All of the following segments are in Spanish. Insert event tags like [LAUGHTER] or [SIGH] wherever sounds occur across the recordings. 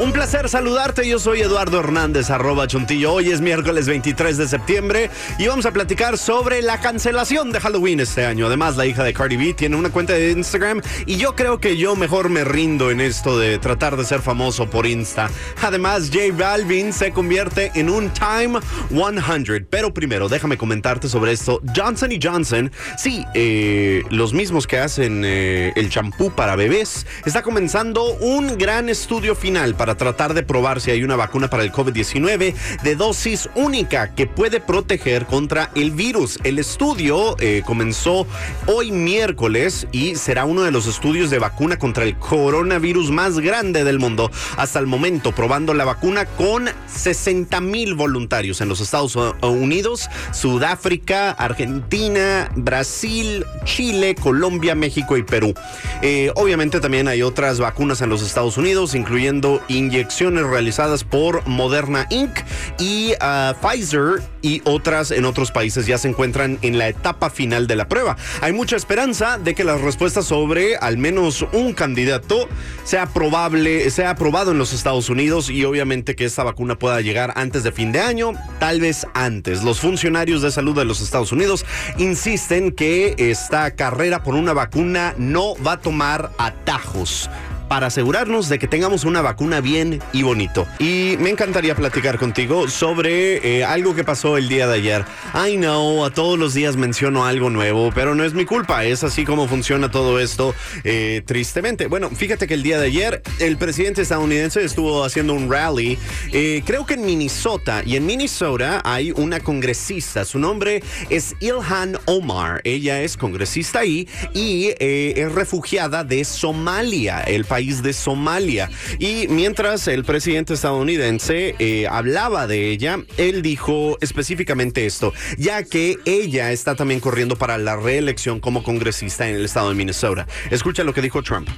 Un placer saludarte. Yo soy Eduardo Hernández, arroba chuntillo. Hoy es miércoles 23 de septiembre y vamos a platicar sobre la cancelación de Halloween este año. Además, la hija de Cardi B tiene una cuenta de Instagram y yo creo que yo mejor me rindo en esto de tratar de ser famoso por Insta. Además, J Balvin se convierte en un Time 100. Pero primero, déjame comentarte sobre esto. Johnson Johnson, sí, eh, los mismos que hacen eh, el champú para bebés, está comenzando un gran estudio final para tratar de probar si hay una vacuna para el COVID-19 de dosis única que puede proteger contra el virus. El estudio eh, comenzó hoy miércoles y será uno de los estudios de vacuna contra el coronavirus más grande del mundo hasta el momento, probando la vacuna con 60 mil voluntarios en los Estados Unidos, Sudáfrica, Argentina, Brasil, Chile, Colombia, México y Perú. Eh, obviamente también hay otras vacunas en los Estados Unidos, incluyendo inyecciones realizadas por Moderna Inc. y ah, Pfizer y otras en otros países ya se encuentran en la etapa final de la prueba. Hay mucha esperanza de que las respuestas sobre al menos un candidato sea probable, sea aprobado en los Estados Unidos y obviamente que esta vacuna pueda llegar antes de fin de año, tal vez antes. Los funcionarios de salud de los Estados Unidos insisten que esta carrera por una vacuna no va a tomar atajos para asegurarnos de que tengamos una vacuna bien y bonito. Y me encantaría platicar contigo sobre eh, algo que pasó el día de ayer. I know, a todos los días menciono algo nuevo, pero no es mi culpa, es así como funciona todo esto, eh, tristemente. Bueno, fíjate que el día de ayer el presidente estadounidense estuvo haciendo un rally, eh, creo que en Minnesota, y en Minnesota hay una congresista, su nombre es Ilhan Omar, ella es congresista ahí y es refugiada de Somalia, el país de Somalia. Y mientras el presidente estadounidense eh, hablaba de ella, él dijo específicamente esto, ya que ella está también corriendo para la reelección como congresista en el estado de Minnesota. Escucha lo que dijo Trump.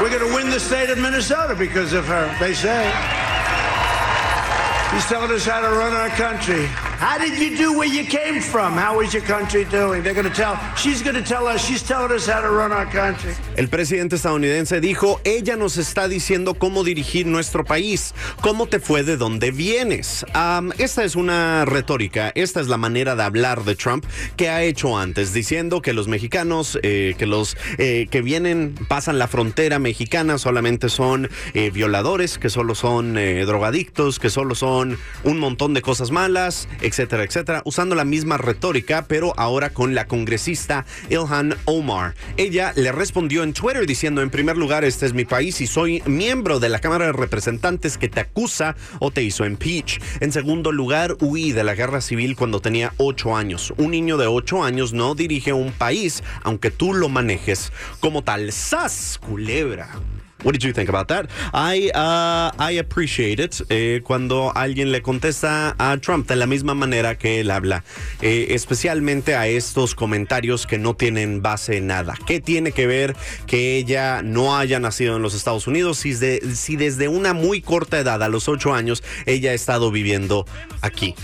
We're going to win the state of Minnesota because of her, they say. He's telling us how to run our country. How did you do where you came from? How is your country doing? They're going to tell, she's going to tell us, she's telling us how to run our country. El presidente estadounidense dijo, ella nos está diciendo cómo dirigir nuestro país. ¿Cómo te fue de dónde vienes? Um, esta es una retórica, esta es la manera de hablar de Trump que ha hecho antes, diciendo que los mexicanos, eh, que los eh, que vienen, pasan la frontera mexicana solamente son eh, violadores, que solo son drogadictos, que solo son un montón de cosas malas etcétera, etcétera, usando la misma retórica, pero ahora con la congresista Ilhan Omar. Ella le respondió en Twitter diciendo, en primer lugar, este es mi país y soy miembro de la Cámara de Representantes que te acusa o te hizo impeach. En segundo lugar, huí de la guerra civil cuando tenía ocho años. Un niño de ocho años no dirige un país, aunque tú lo manejes como tal. ¡Sas, culebra! What did you think about that? I, uh, I appreciate it eh, cuando alguien le contesta a Trump de la misma manera que él habla, eh, especialmente a estos comentarios que no tienen base en nada. ¿Qué tiene que ver que ella no haya nacido en los Estados Unidos si, si desde una muy corta edad, a los ocho años, ella ha estado viviendo aquí?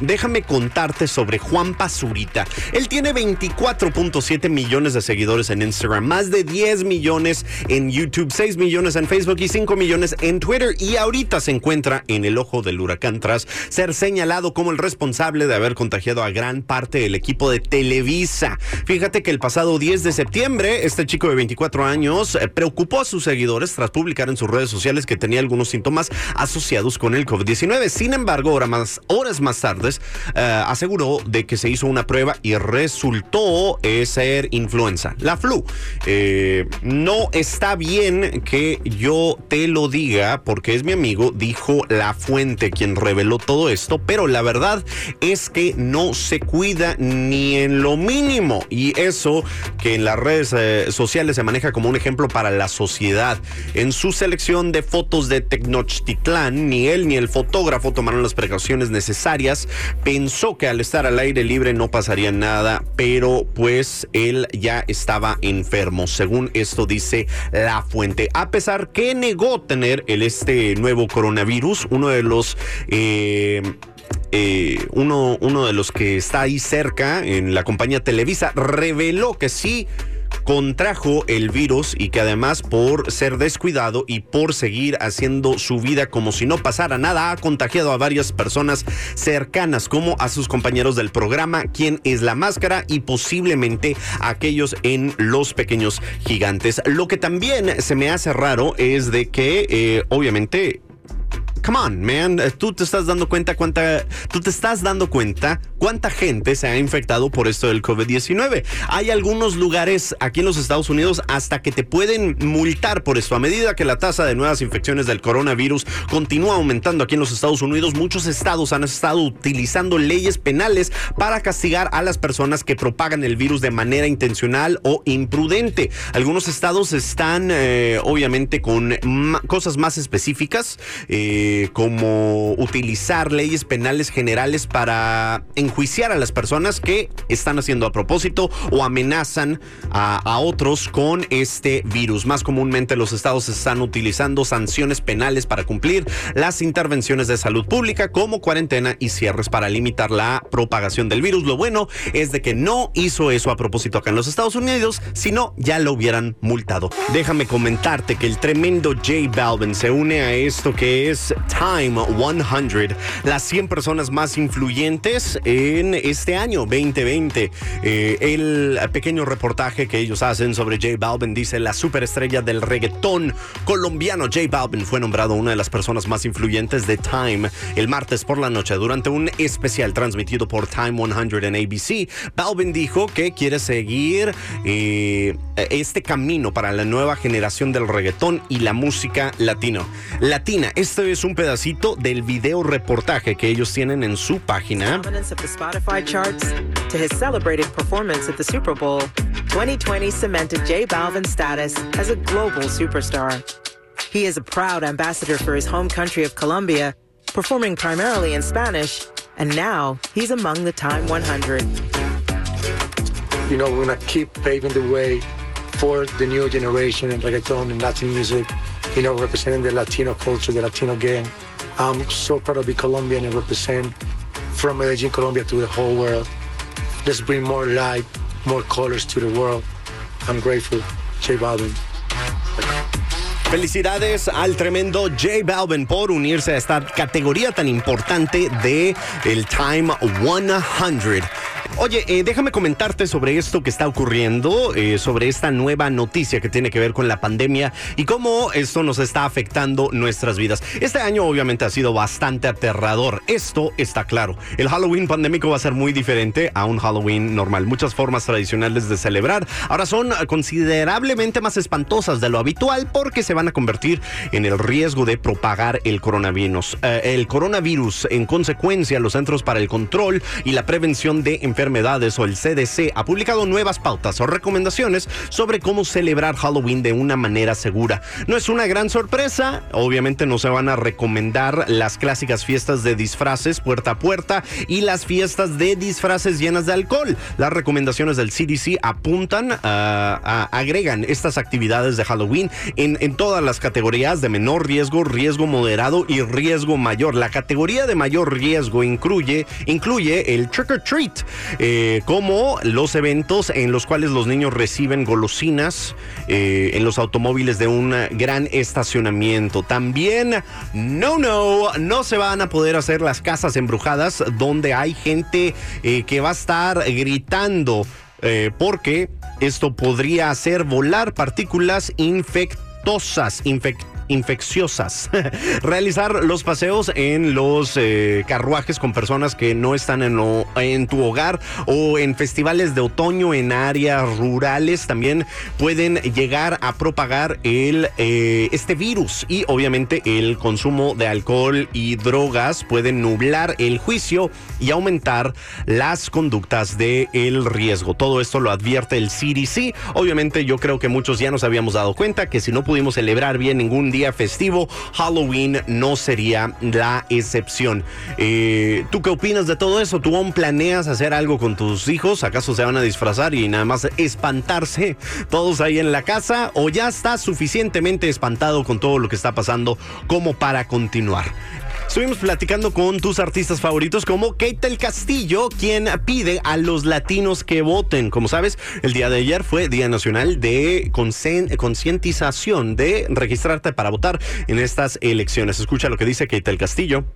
Déjame contarte sobre Juan Pazurita. Él tiene 24.7 millones de seguidores en Instagram, más de 10 millones en YouTube, 6 millones en Facebook y 5 millones en Twitter. Y ahorita se encuentra en el ojo del huracán tras ser señalado como el responsable de haber contagiado a gran parte del equipo de Televisa. Fíjate que el pasado 10 de septiembre, este chico de 24 años eh, preocupó a sus seguidores tras publicar en sus redes sociales que tenía algunos síntomas asociados con el COVID-19. Sin embargo, horas más, horas más tarde, eh, aseguró de que se hizo una prueba y resultó eh, ser influenza, la flu. Eh, no está bien que yo te lo diga porque es mi amigo, dijo la fuente quien reveló todo esto, pero la verdad es que no se cuida ni en lo mínimo y eso que en las redes sociales se maneja como un ejemplo para la sociedad. En su selección de fotos de Tecnochtitlán, ni él ni el fotógrafo tomaron las precauciones necesarias pensó que al estar al aire libre no pasaría nada, pero pues él ya estaba enfermo, según esto dice la fuente. A pesar que negó tener el este nuevo coronavirus, uno de los eh, eh, uno, uno de los que está ahí cerca en la compañía Televisa reveló que sí contrajo el virus y que además por ser descuidado y por seguir haciendo su vida como si no pasara nada, ha contagiado a varias personas cercanas como a sus compañeros del programa, quien es la máscara y posiblemente aquellos en los pequeños gigantes. Lo que también se me hace raro es de que eh, obviamente come on, man, eh, tú te estás dando cuenta cuánta, tú te estás dando cuenta cuánta gente se ha infectado por esto del COVID-19. Hay algunos lugares aquí en los Estados Unidos hasta que te pueden multar por esto. A medida que la tasa de nuevas infecciones del coronavirus continúa aumentando aquí en los Estados Unidos, muchos estados han estado utilizando leyes penales para castigar a las personas que propagan el virus de manera intencional o imprudente. Algunos estados están eh, obviamente con cosas más específicas. Eh, como utilizar leyes penales generales para enjuiciar a las personas que están haciendo a propósito o amenazan a, a otros con este virus. Más comúnmente los estados están utilizando sanciones penales para cumplir las intervenciones de salud pública como cuarentena y cierres para limitar la propagación del virus. Lo bueno es de que no hizo eso a propósito acá en los Estados Unidos, sino ya lo hubieran multado. Déjame comentarte que el tremendo J Balvin se une a esto que es Time 100, las 100 personas más influyentes en este año 2020. Eh, el pequeño reportaje que ellos hacen sobre J Balvin dice la superestrella del reggaetón colombiano J Balvin fue nombrado una de las personas más influyentes de Time el martes por la noche durante un especial transmitido por Time 100 en ABC. Balvin dijo que quiere seguir eh, este camino para la nueva generación del reggaetón y la música latino. Latina, este es un pedacito del video reportaje que ellos tienen en su página. To his celebrated performance at the Super Bowl, 2020 cemented J Balvin's status as a global superstar. He is a proud ambassador for his home country of Colombia, performing primarily in Spanish, and now he's among the Time 100. You know, we're going to keep paving the way for the new generation in reggaeton and Latin music. You know, representing the Latino culture, the Latino gang. I'm so proud to be Colombian and represent from Medellin, Colombia to the whole world. Let's bring more light, more colors to the world. I'm grateful. J Balvin. Felicidades al tremendo J Balvin por unirse a esta categoría tan importante de el Time 100. Oye, eh, déjame comentarte sobre esto que está ocurriendo, eh, sobre esta nueva noticia que tiene que ver con la pandemia y cómo esto nos está afectando nuestras vidas. Este año obviamente ha sido bastante aterrador, esto está claro. El Halloween pandémico va a ser muy diferente a un Halloween normal. Muchas formas tradicionales de celebrar ahora son considerablemente más espantosas de lo habitual porque se van a convertir en el riesgo de propagar el coronavirus. Eh, el coronavirus, en consecuencia, los Centros para el Control y la Prevención de Enfermedades Enfermedades o el CDC ha publicado nuevas pautas o recomendaciones sobre cómo celebrar Halloween de una manera segura. No es una gran sorpresa, obviamente no se van a recomendar las clásicas fiestas de disfraces puerta a puerta y las fiestas de disfraces llenas de alcohol. Las recomendaciones del CDC apuntan, a, agregan estas actividades de Halloween en, en todas las categorías de menor riesgo, riesgo moderado y riesgo mayor. La categoría de mayor riesgo incluye, incluye el trick or treat, eh, como los eventos en los cuales los niños reciben golosinas eh, en los automóviles de un gran estacionamiento. También, no, no, no se van a poder hacer las casas embrujadas donde hay gente eh, que va a estar gritando porque esto podría hacer volar partículas infectosas, infectosas infecciosas. [LAUGHS] Realizar los paseos en los eh, carruajes con personas que no están en, tu hogar o en festivales de otoño en áreas rurales también pueden llegar a propagar el, eh, este virus y obviamente el consumo de alcohol y drogas pueden nublar el juicio y aumentar las conductas de el riesgo. Todo esto lo advierte el CDC. Obviamente yo creo que muchos ya nos habíamos dado cuenta que si no pudimos celebrar bien ningún día festivo, Halloween no sería la excepción. Eh, ¿Tú qué opinas de todo eso? ¿Tú aún planeas hacer algo con tus hijos? ¿Acaso se van a disfrazar y nada más espantarse todos ahí en la casa? ¿O ya estás suficientemente espantado con todo lo que está pasando como para continuar? Estuvimos platicando con tus artistas favoritos como Kate del Castillo, quien pide a los latinos que voten. Como sabes, el día de ayer fue Día Nacional de Concientización de registrarte para votar en estas elecciones. Escucha lo que dice Kate del Castillo.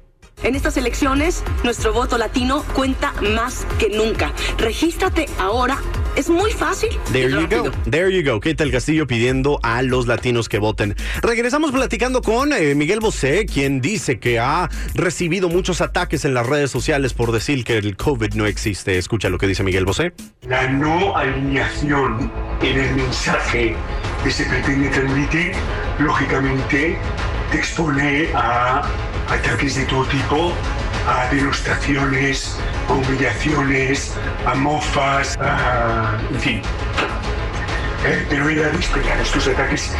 En estas elecciones, nuestro voto latino cuenta más que nunca. Regístrate ahora. Es muy fácil. There you go. There you go. Kate el Castillo pidiendo a los latinos que voten. Regresamos platicando con eh, Miguel Bosé, quien dice que ha recibido muchos ataques en las redes sociales por decir que el COVID no existe. Escucha lo que dice Miguel Bosé. La no alineación en el mensaje que se pretende transmitir, lógicamente, te expone a ataques de todo tipo, a denostaciones, humillaciones, a mofas, a, en fin. Eh, pero era esperar, estos ataques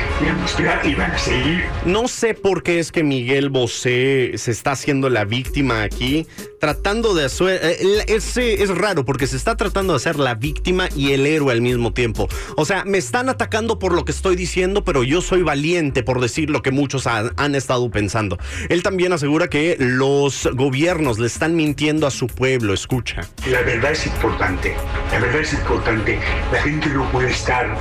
eran y van a seguir. No sé por qué es que Miguel Bosé se está haciendo la víctima aquí, tratando de hacer... Eh, es, es raro porque se está tratando de hacer la víctima y el héroe al mismo tiempo. O sea, me están atacando por lo que estoy diciendo, pero yo soy valiente por decir lo que muchos han estado pensando. Él también asegura que los gobiernos le están mintiendo a su pueblo, escucha. La verdad es importante, la verdad es importante. La gente no puede estar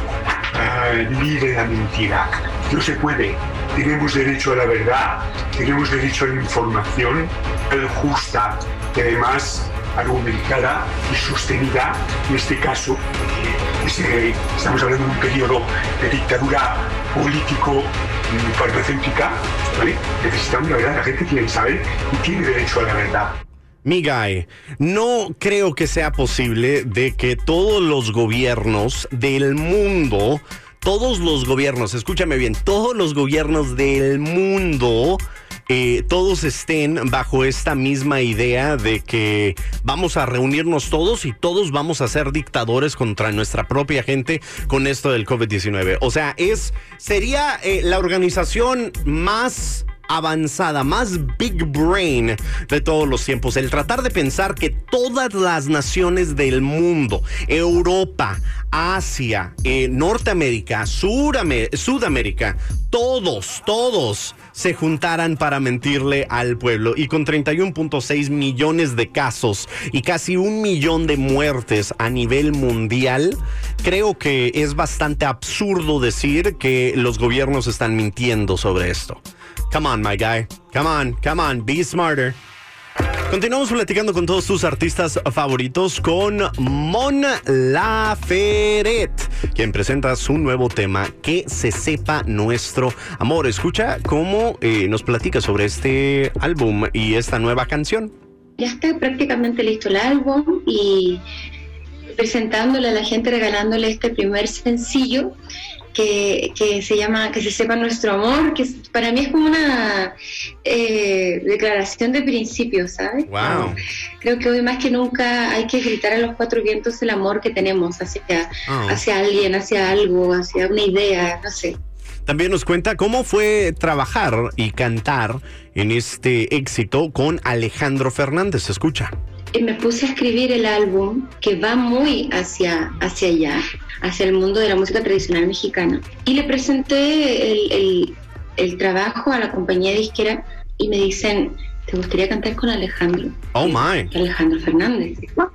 libre la mentira. No se puede. Tenemos derecho a la verdad, tenemos derecho a la información justa y además argumentada y sostenida. En este caso, eh, estamos hablando de un periodo de dictadura político farmacéutica, ¿vale? Necesitamos la verdad, la gente tiene que saber y tiene derecho a la verdad. Mi guy, no creo que sea posible de que todos los gobiernos del mundo, todos los gobiernos, escúchame bien, todos los gobiernos del mundo eh, todos estén bajo esta misma idea de que vamos a reunirnos todos y todos vamos a ser dictadores contra nuestra propia gente con esto del COVID-19. O sea, es sería eh, la organización más avanzada, más big brain de todos los tiempos. El tratar de pensar que todas las naciones del mundo, Europa, Asia, eh, Norteamérica, Sudamérica, todos, todos se juntaran para mentirle al pueblo. Y con 31.6 millones de casos y casi un millón de muertes a nivel mundial, creo que es bastante absurdo decir que los gobiernos están mintiendo sobre esto. Come on, my guy. Come on, come on, be smarter. Continuamos platicando con todos tus artistas favoritos con Mon Laferet, quien presenta su nuevo tema, Que se sepa nuestro amor. Escucha cómo eh, nos platica sobre este álbum y esta nueva canción. Ya está prácticamente listo el álbum y presentándole a la gente, regalándole este primer sencillo que, se llama Que se sepa nuestro amor, que para mí es como una eh, declaración de principios, ¿sabes? Wow. Creo que hoy más que nunca hay que gritar a los cuatro vientos el amor que tenemos hacia, oh. hacia alguien, hacia algo, hacia una idea, no sé. También nos cuenta cómo fue trabajar y cantar en este éxito con Alejandro Fernández. Escucha. Me puse a escribir el álbum que va muy hacia, hacia allá hacia el mundo de la música tradicional mexicana. Y le presenté el, el, trabajo a la compañía disquera y me dicen, ¿te gustaría cantar con Alejandro? Oh my. Alejandro Fernández. ¡Wow!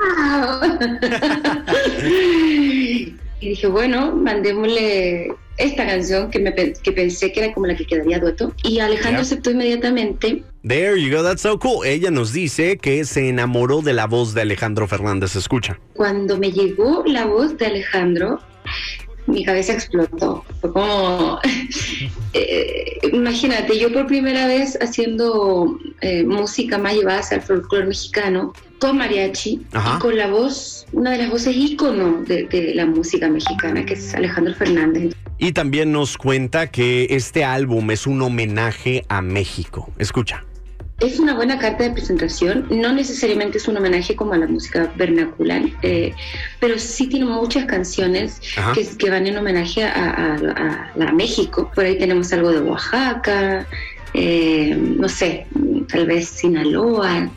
[LAUGHS] y dije, bueno, mandémosle esta canción que, me, que pensé que era como la que quedaría dueto. Y Alejandro aceptó inmediatamente. There you go, that's so cool. Ella nos dice que se enamoró de la voz de Alejandro Fernández. Escucha. Cuando me llegó la voz de Alejandro, mi cabeza explotó. Fue como, [LAUGHS] eh, imagínate, yo por primera vez haciendo eh, música más llevada hacia el folclore mexicano, con mariachi y con la voz, una de las voces ícono de, de la música mexicana, que es Alejandro Fernández. Y también nos cuenta que este álbum es un homenaje a México. Escucha. Es una buena carta de presentación, no necesariamente es un homenaje como a la música vernacular, eh, pero sí tiene muchas canciones que, van en homenaje a, México. Por ahí tenemos algo de Oaxaca, eh, no sé, tal vez Sinaloa.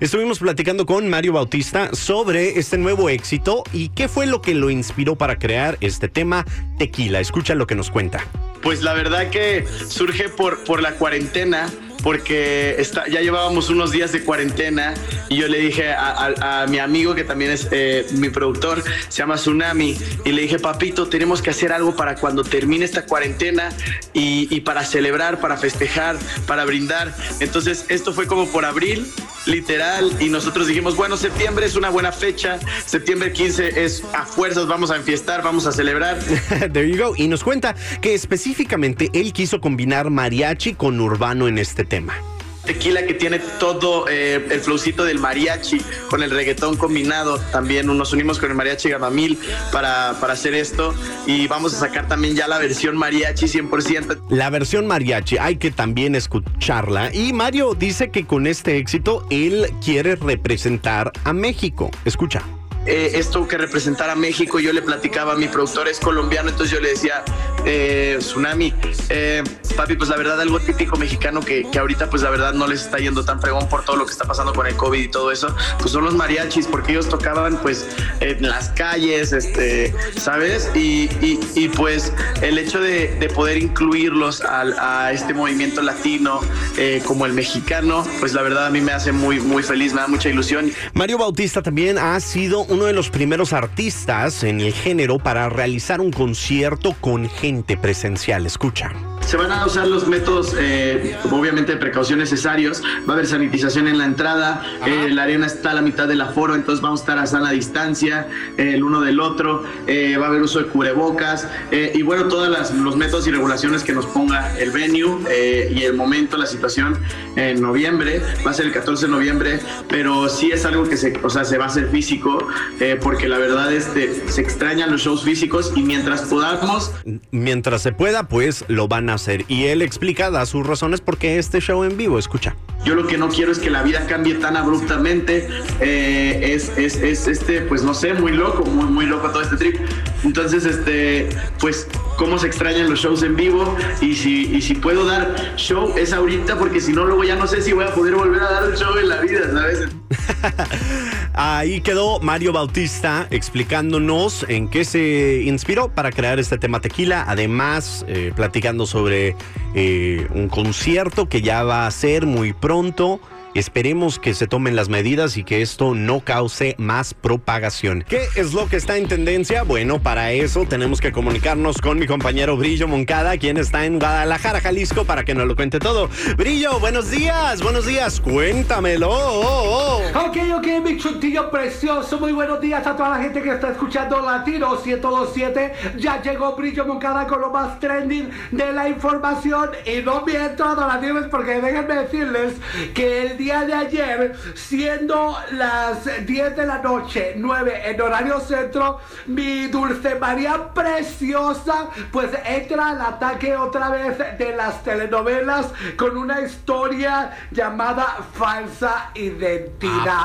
Estuvimos platicando con Mario Bautista sobre este nuevo éxito y qué fue lo que lo inspiró para crear este tema Tequila. Escucha lo que nos cuenta. Pues la verdad que surge por, por la cuarentena porque está, ya llevábamos unos días de cuarentena y yo le dije a, mi amigo que también es eh, mi productor, se llama Tsunami, y le dije, papito, tenemos que hacer algo para cuando termine esta cuarentena y, y para celebrar, para festejar, para brindar. Entonces esto fue como por abril literal, y nosotros dijimos, bueno, septiembre es una buena fecha, septiembre 15 es a fuerzas, vamos a enfiestar, vamos a celebrar. [LAUGHS] There you go. Y nos cuenta que específicamente él quiso combinar mariachi con urbano en este tema tequila que tiene todo eh, el flowcito del mariachi con el reggaetón combinado. También nos unimos con el mariachi Gamamil para, para hacer esto y vamos a sacar también ya la versión mariachi 100%. La versión mariachi hay que también escucharla y Mario dice que con este éxito él quiere representar a México. Escucha. Eh, esto que representara México, yo le platicaba a mi productor, es colombiano, entonces yo le decía, eh, Tsunami, eh, papi, pues la verdad algo típico mexicano que, que, ahorita pues la verdad no les está yendo tan fregón por todo lo que está pasando con el COVID y todo eso, pues son los mariachis, porque ellos tocaban pues en las calles, este, ¿sabes? Y, y, pues el hecho de, de poder incluirlos a, a, este movimiento latino como el mexicano, pues la verdad a mí me hace muy, muy feliz, me da mucha ilusión. Mario Bautista también ha sido un uno de los primeros artistas en el género para realizar un concierto con gente presencial. Escucha. Se van a usar los métodos, eh, obviamente, de precaución necesarios. Va a haber sanitización en la entrada. Eh, la arena está a la mitad del aforo, entonces vamos a estar a sana distancia eh, el uno del otro. va a haber uso de cubrebocas. y bueno, todos los métodos y regulaciones que nos ponga el venue y el momento, la situación en noviembre. Va a ser el 14 de noviembre, pero sí es algo que se, o sea, se va a hacer físico, porque la verdad este, se extrañan los shows físicos y mientras podamos. Mientras se pueda, pues lo van a hacer. Y él explica, da sus razones porque este show en vivo, escucha. Yo lo que no quiero es que la vida cambie tan abruptamente. Eh, es, es, es, este, pues no sé, muy loco, muy, muy loco todo este trip. Entonces, este, pues, cómo se extrañan los shows en vivo. Y si, y si puedo dar show, es ahorita, porque si no, luego ya no sé si voy a poder volver a dar un show en la vida, ¿sabes? [LAUGHS] Ahí quedó Mario Bautista explicándonos en qué se inspiró para crear este tema tequila, además eh, platicando sobre eh, un concierto que ya va a ser muy pronto Esperemos que se tomen las medidas y que esto no cause más propagación. ¿Qué es lo que está en tendencia? Bueno, para eso tenemos que comunicarnos con mi compañero Brillo Moncada, quien está en Guadalajara, Jalisco, para que nos lo cuente todo. Brillo, buenos días, buenos días, cuéntamelo. Ok, ok, mi chuntillo precioso, muy buenos días a toda la gente que está escuchando Latino 1027. Ya llegó Brillo Moncada con lo más trending de la información y no miento, donativos, porque déjenme decirles que el día de ayer, siendo las 10 de la noche, 9 en horario centro, mi Dulce María preciosa, pues entra al ataque otra vez de las telenovelas con una historia llamada Falsa Identidad.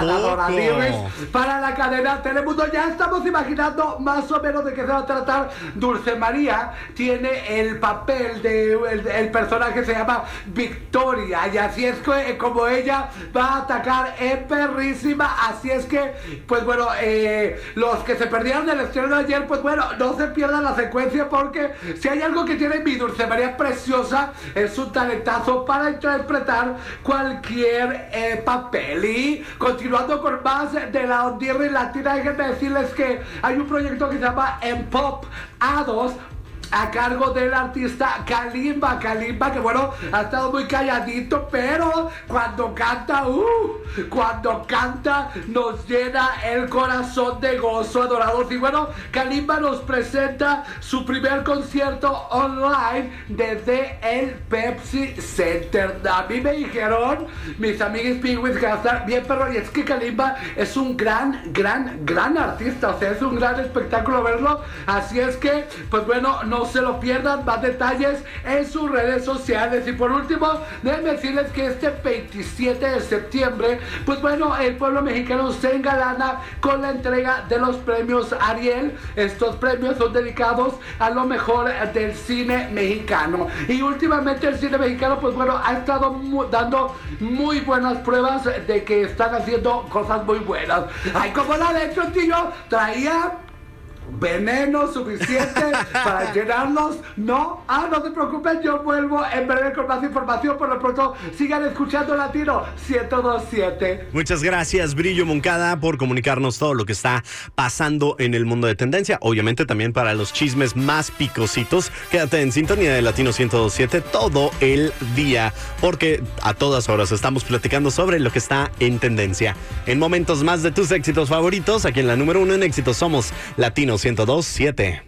Para la cadena Telemundo ya estamos imaginando más o menos de qué se va a tratar. Dulce María tiene el papel de el, personaje se llama Victoria y así es como ella va a atacar en perrísima. Así es que, pues bueno, eh, los que se perdieron del estreno de ayer, pues bueno, no se pierdan la secuencia porque si hay algo que tiene mi Dulce María preciosa, es un talentazo para interpretar cualquier eh, papel. Y continuando con más de la ondierra latina, déjenme decirles que hay un proyecto que se llama En Pop A2 a cargo del artista Kalimba. Kalimba, que bueno, ha estado muy calladito, pero cuando canta, uh, cuando canta, nos llena el corazón de gozo, adorados. Y bueno, Kalimba nos presenta su primer concierto online desde el Pepsi Center. A mí me dijeron, mis amigos Penguins, que estar bien, pero y es que Kalimba es un gran, gran, gran artista. O sea, es un gran espectáculo verlo. Así es que, pues bueno, no se lo pierdan, más detalles en sus redes sociales. Y por último, déjenme decirles que este 27 de septiembre, pues bueno, el pueblo mexicano se engalana con la entrega de los premios Ariel. Estos premios son dedicados a lo mejor del cine mexicano. Y últimamente el cine mexicano, pues bueno, ha estado dando muy buenas pruebas de que están haciendo cosas muy buenas. Ay, como la de tío, traía veneno suficiente [LAUGHS] para llenarnos. No, ah, no te preocupes, yo vuelvo en breve con más información. Por lo pronto, sigan escuchando Latino 1027. Muchas gracias, Brillo Moncada, por comunicarnos todo lo que está pasando en el mundo de tendencia. Obviamente también para los chismes más picositos. Quédate en sintonía de Latino 1027 todo el día, porque a todas horas estamos platicando sobre lo que está en tendencia. En momentos más de tus éxitos favoritos, aquí en la número uno en éxitos somos Latino 1027.